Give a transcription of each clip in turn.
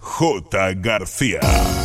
J. García.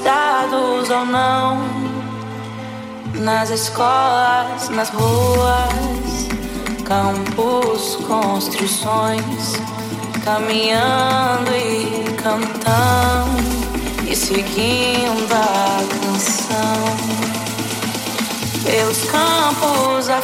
Dados ou não, nas escolas, nas ruas, campos, construções, caminhando e cantando e seguindo a canção. Pelos campos a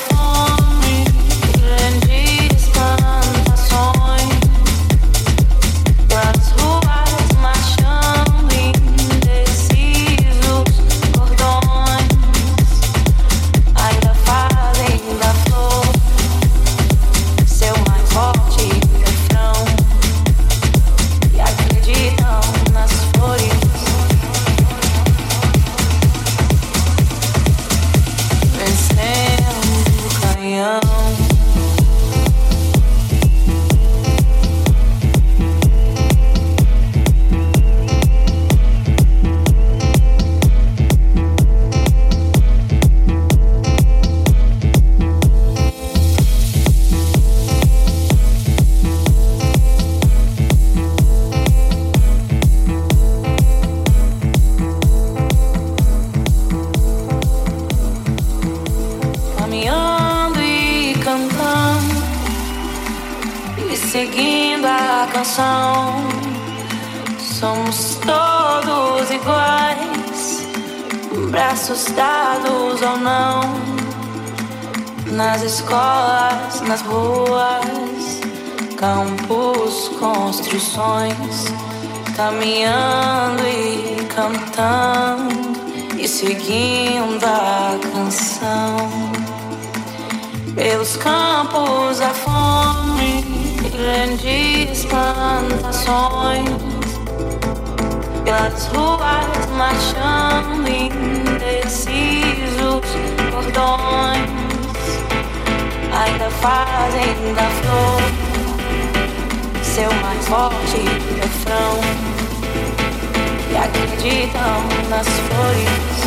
escolas, nas ruas, campos, construções, caminhando e cantando e seguindo a canção. Pelos campos a fome, grandes plantações, pelas ruas marchando indecisos cordões, ainda fazem da flor seu mais forte refrão e acreditam nas flores.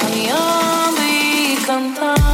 caminhando e cantando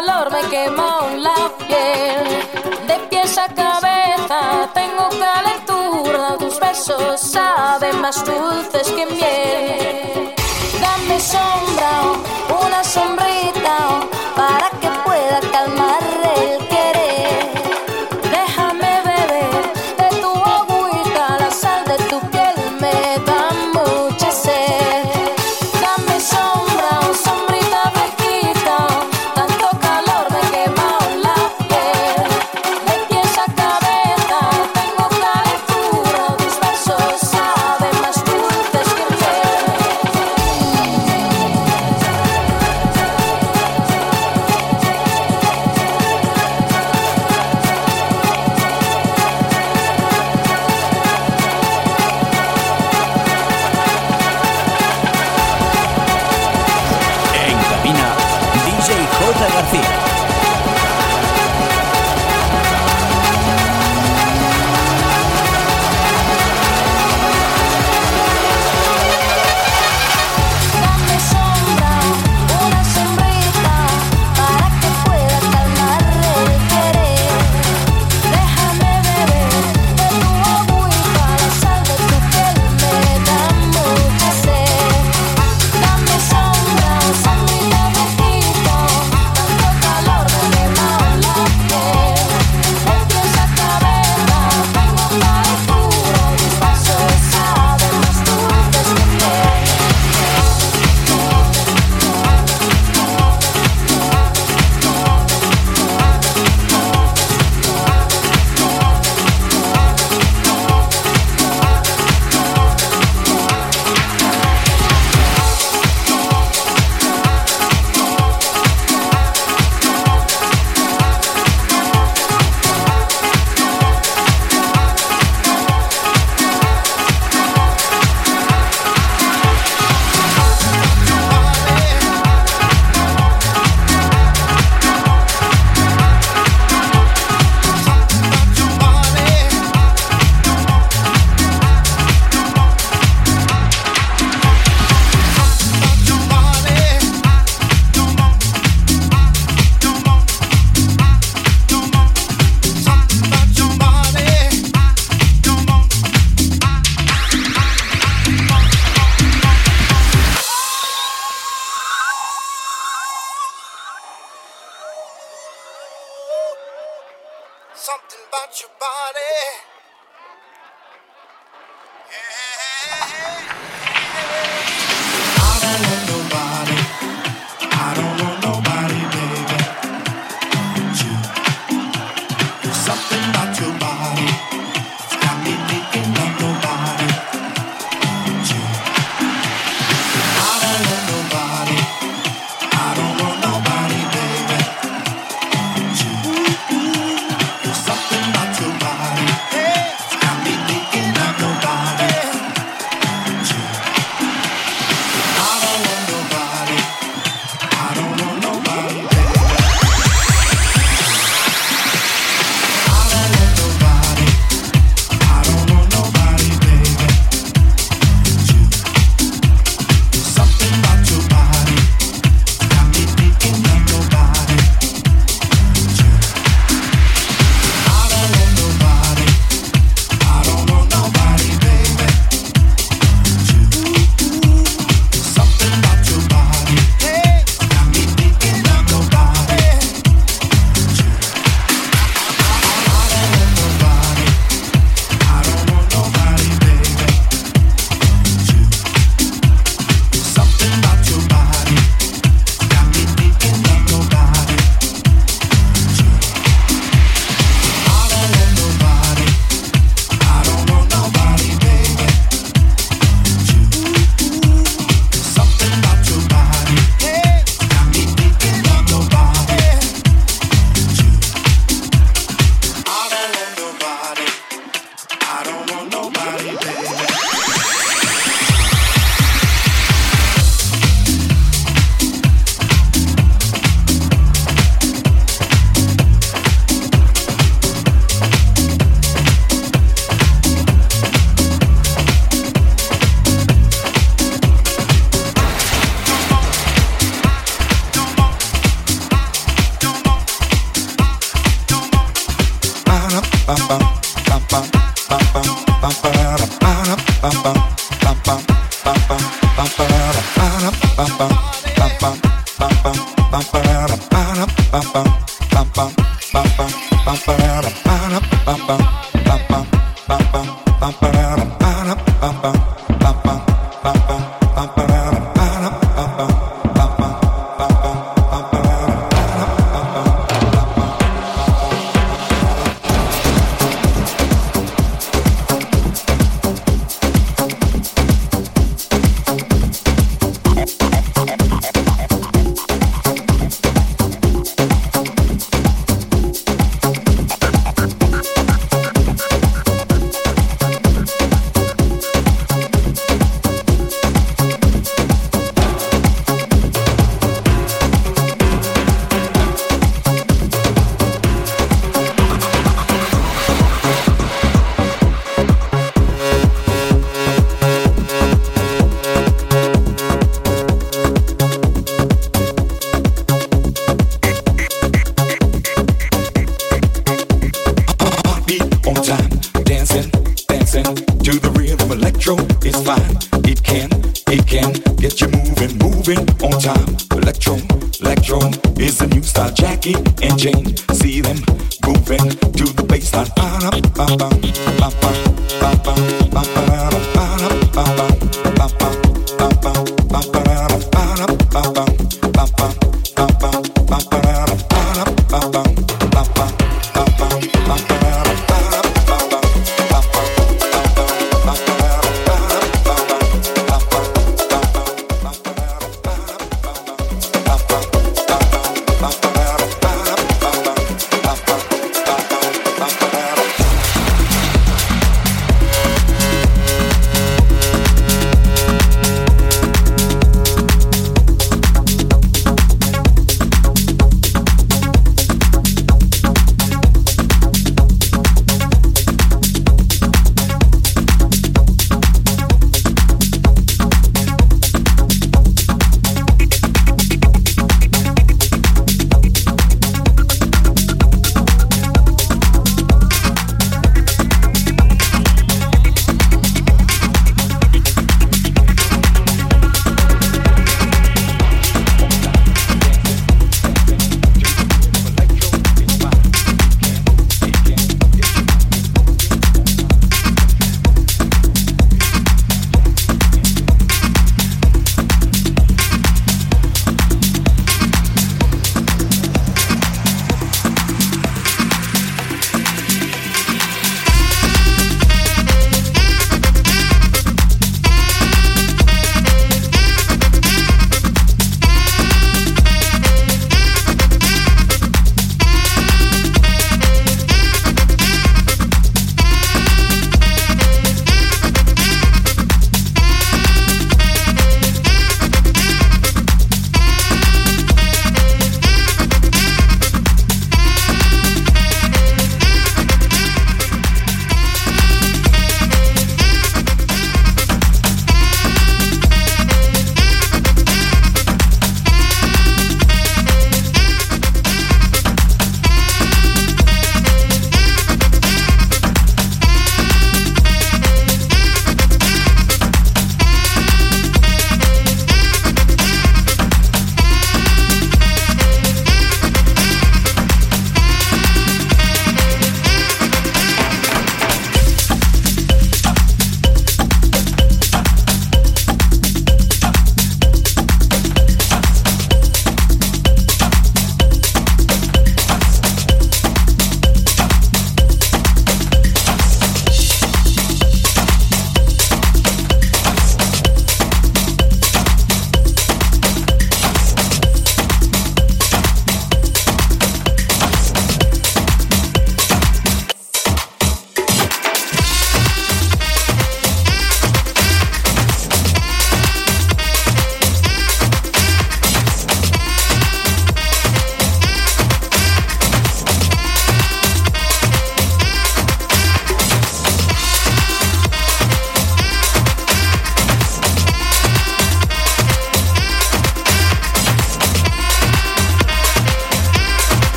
calor me quema la piel. De pies a cabeza tengo calentura. Tus besos saben más dulces que miel. Dame sombra, una sombra.